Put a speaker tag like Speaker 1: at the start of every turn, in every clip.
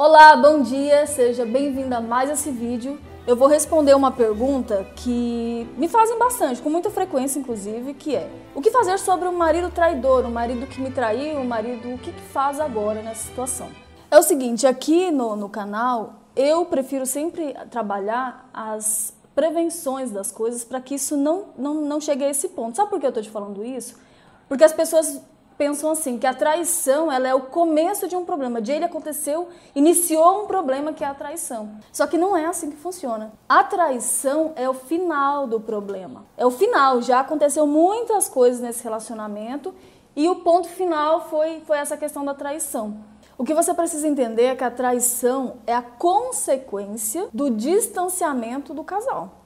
Speaker 1: Olá, bom dia, seja bem-vindo a mais esse vídeo. Eu vou responder uma pergunta que me fazem bastante, com muita frequência inclusive, que é o que fazer sobre um marido traidor, um marido que me traiu, um marido, o que, que faz agora nessa situação? É o seguinte, aqui no, no canal eu prefiro sempre trabalhar as prevenções das coisas para que isso não, não, não chegue a esse ponto. Sabe por que eu estou te falando isso? Porque as pessoas pensam assim, que a traição ela é o começo de um problema. De ele aconteceu, iniciou um problema que é a traição. Só que não é assim que funciona. A traição é o final do problema. É o final. Já aconteceu muitas coisas nesse relacionamento e o ponto final foi, foi essa questão da traição. O que você precisa entender é que a traição é a consequência do distanciamento do casal.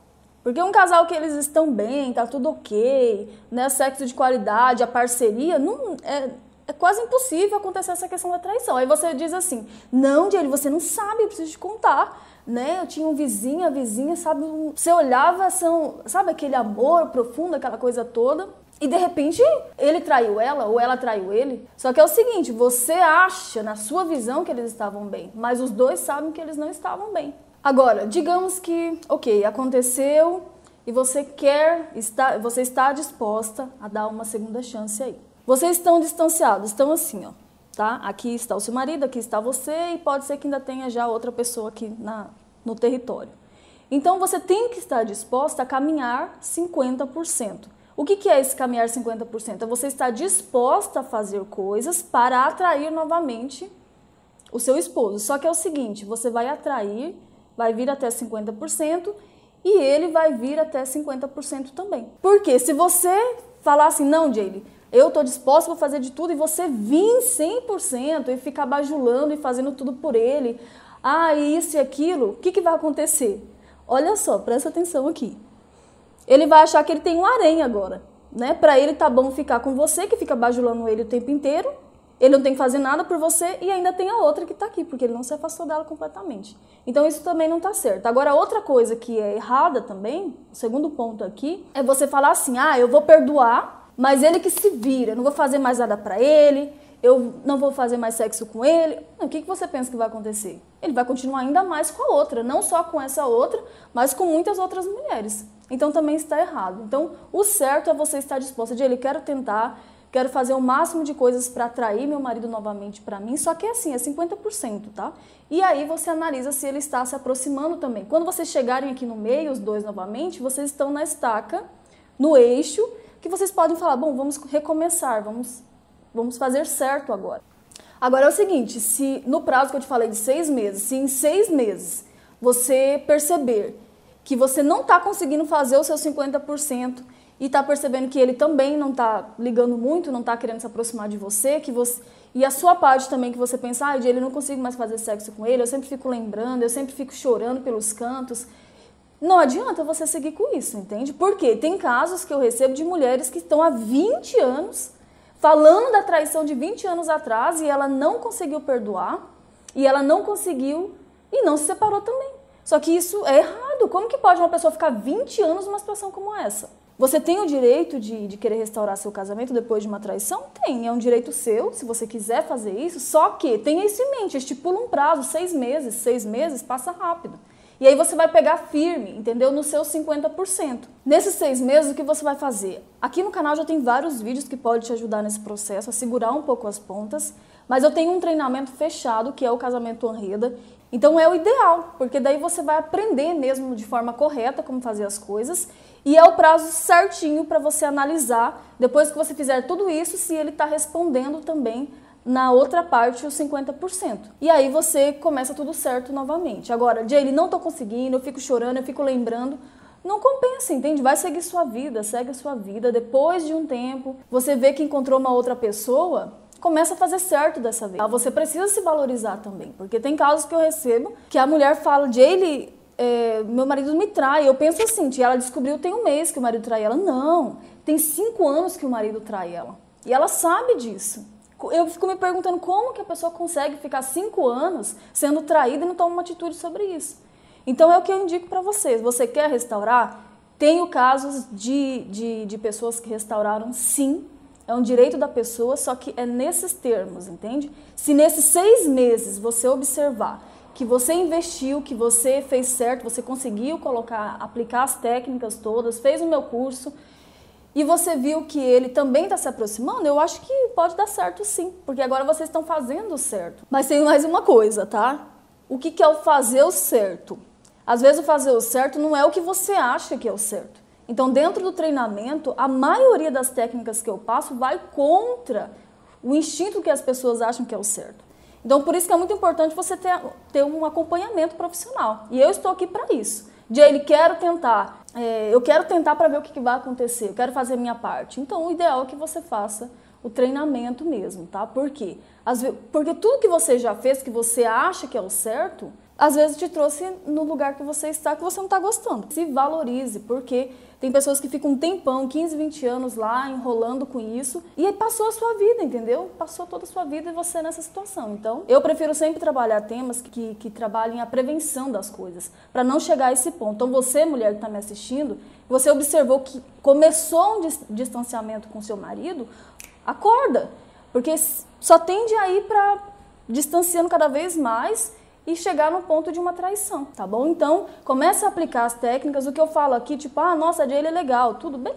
Speaker 1: Porque um casal que eles estão bem, tá tudo ok, né, sexo de qualidade, a parceria, não é, é quase impossível acontecer essa questão da traição. Aí você diz assim: "Não, Diego, você não sabe, eu preciso te contar". Né? Eu tinha um vizinho, a vizinha, sabe, você olhava, são, sabe aquele amor profundo, aquela coisa toda. E de repente ele traiu ela ou ela traiu ele. Só que é o seguinte, você acha na sua visão que eles estavam bem, mas os dois sabem que eles não estavam bem. Agora, digamos que, ok, aconteceu e você quer, está, você está disposta a dar uma segunda chance aí. Vocês estão distanciados, estão assim, ó, tá? Aqui está o seu marido, aqui está você e pode ser que ainda tenha já outra pessoa aqui na, no território. Então você tem que estar disposta a caminhar 50%. O que, que é esse caminhar 50%? É você estar disposta a fazer coisas para atrair novamente o seu esposo. Só que é o seguinte, você vai atrair vai vir até 50% e ele vai vir até 50% também. Porque se você falar assim, não, Jaylee, eu estou disposta a fazer de tudo e você vir 100% e ficar bajulando e fazendo tudo por ele, ah, isso e aquilo, o que, que vai acontecer? Olha só, presta atenção aqui. Ele vai achar que ele tem um harém agora, né? Para ele tá bom ficar com você, que fica bajulando ele o tempo inteiro, ele não tem que fazer nada por você e ainda tem a outra que está aqui, porque ele não se afastou dela completamente. Então isso também não está certo. Agora, outra coisa que é errada também, o segundo ponto aqui, é você falar assim: ah, eu vou perdoar, mas ele que se vira, eu não vou fazer mais nada para ele, eu não vou fazer mais sexo com ele. o que, que você pensa que vai acontecer? Ele vai continuar ainda mais com a outra, não só com essa outra, mas com muitas outras mulheres. Então também está errado. Então o certo é você estar disposta de ele quero tentar, quero fazer o máximo de coisas para atrair meu marido novamente para mim, só que é assim, é 50%, tá? E aí você analisa se ele está se aproximando também. Quando vocês chegarem aqui no meio, os dois novamente, vocês estão na estaca, no eixo, que vocês podem falar, bom, vamos recomeçar, vamos, vamos fazer certo agora. Agora é o seguinte, se no prazo que eu te falei de seis meses, se em seis meses você perceber que você não está conseguindo fazer o seu 50%, e tá percebendo que ele também não tá ligando muito, não tá querendo se aproximar de você, que você e a sua parte também que você pensa, ah, ele não consigo mais fazer sexo com ele, eu sempre fico lembrando, eu sempre fico chorando pelos cantos. Não adianta você seguir com isso, entende? Porque tem casos que eu recebo de mulheres que estão há 20 anos falando da traição de 20 anos atrás e ela não conseguiu perdoar e ela não conseguiu e não se separou também. Só que isso é errado. Como que pode uma pessoa ficar 20 anos numa situação como essa? Você tem o direito de, de, querer restaurar seu casamento depois de uma traição? Tem, é um direito seu, se você quiser fazer isso. Só que tenha isso em mente, estipula um prazo, seis meses. Seis meses passa rápido. E aí você vai pegar firme, entendeu? No seu 50%. Nesses seis meses, o que você vai fazer? Aqui no canal já tem vários vídeos que podem te ajudar nesse processo, a segurar um pouco as pontas. Mas eu tenho um treinamento fechado, que é o Casamento Honreda. Então é o ideal, porque daí você vai aprender mesmo de forma correta como fazer as coisas e é o prazo certinho para você analisar, depois que você fizer tudo isso, se ele está respondendo também na outra parte os 50%. E aí você começa tudo certo novamente. Agora, Jay, não estou conseguindo, eu fico chorando, eu fico lembrando. Não compensa, entende? Vai seguir sua vida, segue a sua vida. Depois de um tempo, você vê que encontrou uma outra pessoa, começa a fazer certo dessa vez. Você precisa se valorizar também, porque tem casos que eu recebo que a mulher fala, Jay, é, meu marido me trai. Eu penso assim, ela descobriu tem um mês que o marido trai ela. Não, tem cinco anos que o marido trai ela. E ela sabe disso. Eu fico me perguntando como que a pessoa consegue ficar cinco anos sendo traída e não toma uma atitude sobre isso. Então é o que eu indico para vocês. Você quer restaurar? Tenho casos de, de, de pessoas que restauraram sim, É um direito da pessoa, só que é nesses termos, entende? Se nesses seis meses você observar que você investiu, que você fez certo, você conseguiu colocar, aplicar as técnicas todas, fez o meu curso e você viu que ele também está se aproximando, eu acho que pode dar certo sim, porque agora vocês estão fazendo certo. Mas tem mais uma coisa, tá? O que, que é o fazer o certo? Às vezes o fazer o certo não é o que você acha que é o certo. Então, dentro do treinamento, a maioria das técnicas que eu passo vai contra o instinto que as pessoas acham que é o certo. Então, por isso que é muito importante você ter, ter um acompanhamento profissional. E eu estou aqui para isso. De ele quero tentar, é, eu quero tentar para ver o que, que vai acontecer, eu quero fazer a minha parte. Então, o ideal é que você faça o treinamento mesmo, tá? Por quê? Porque tudo que você já fez, que você acha que é o certo, às vezes te trouxe no lugar que você está que você não está gostando. Se valorize, porque tem pessoas que ficam um tempão, 15, 20 anos lá, enrolando com isso, e aí passou a sua vida, entendeu? Passou toda a sua vida e você nessa situação. Então, eu prefiro sempre trabalhar temas que, que trabalhem a prevenção das coisas, para não chegar a esse ponto. Então, você, mulher que está me assistindo, você observou que começou um distanciamento com seu marido, acorda, porque só tende a ir para distanciando cada vez mais e chegar no ponto de uma traição, tá bom? Então, começa a aplicar as técnicas, o que eu falo aqui, tipo, ah, nossa, a Jaylee é legal, tudo bem,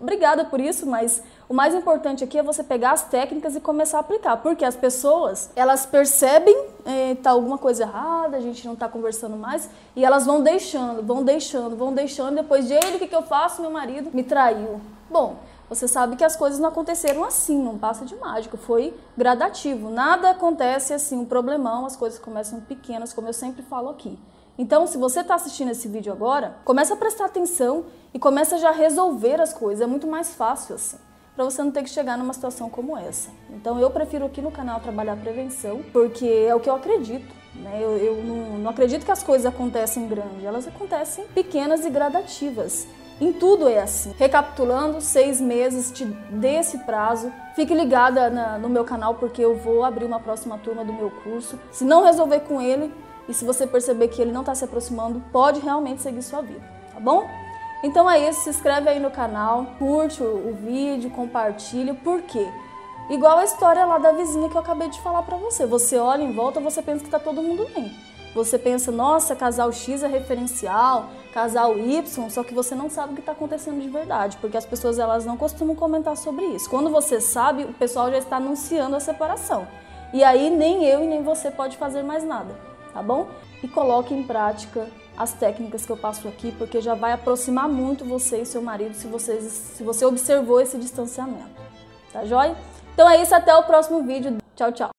Speaker 1: obrigada por isso, mas o mais importante aqui é você pegar as técnicas e começar a aplicar, porque as pessoas, elas percebem eh, tá alguma coisa errada, a gente não tá conversando mais, e elas vão deixando, vão deixando, vão deixando, depois, Jaylee, o que, que eu faço? Meu marido me traiu. Bom, você sabe que as coisas não aconteceram assim, não passa de mágica, foi gradativo. Nada acontece assim, um problemão, as coisas começam pequenas, como eu sempre falo aqui. Então, se você está assistindo esse vídeo agora, começa a prestar atenção e começa já a resolver as coisas. É muito mais fácil assim, para você não ter que chegar numa situação como essa. Então, eu prefiro aqui no canal trabalhar prevenção, porque é o que eu acredito. Né? Eu, eu não, não acredito que as coisas acontecem grande, elas acontecem pequenas e gradativas. Em tudo é assim. Recapitulando, seis meses te dê esse prazo. Fique ligada na, no meu canal porque eu vou abrir uma próxima turma do meu curso. Se não resolver com ele e se você perceber que ele não está se aproximando, pode realmente seguir sua vida, tá bom? Então é isso, se inscreve aí no canal, curte o, o vídeo, compartilha. Por quê? Igual a história lá da vizinha que eu acabei de falar pra você. Você olha em volta, você pensa que tá todo mundo bem. Você pensa, nossa, casal X é referencial, casal Y, só que você não sabe o que está acontecendo de verdade, porque as pessoas elas não costumam comentar sobre isso. Quando você sabe, o pessoal já está anunciando a separação. E aí nem eu e nem você pode fazer mais nada, tá bom? E coloque em prática as técnicas que eu passo aqui, porque já vai aproximar muito você e seu marido se, vocês, se você observou esse distanciamento. Tá joia? Então é isso, até o próximo vídeo. Tchau, tchau.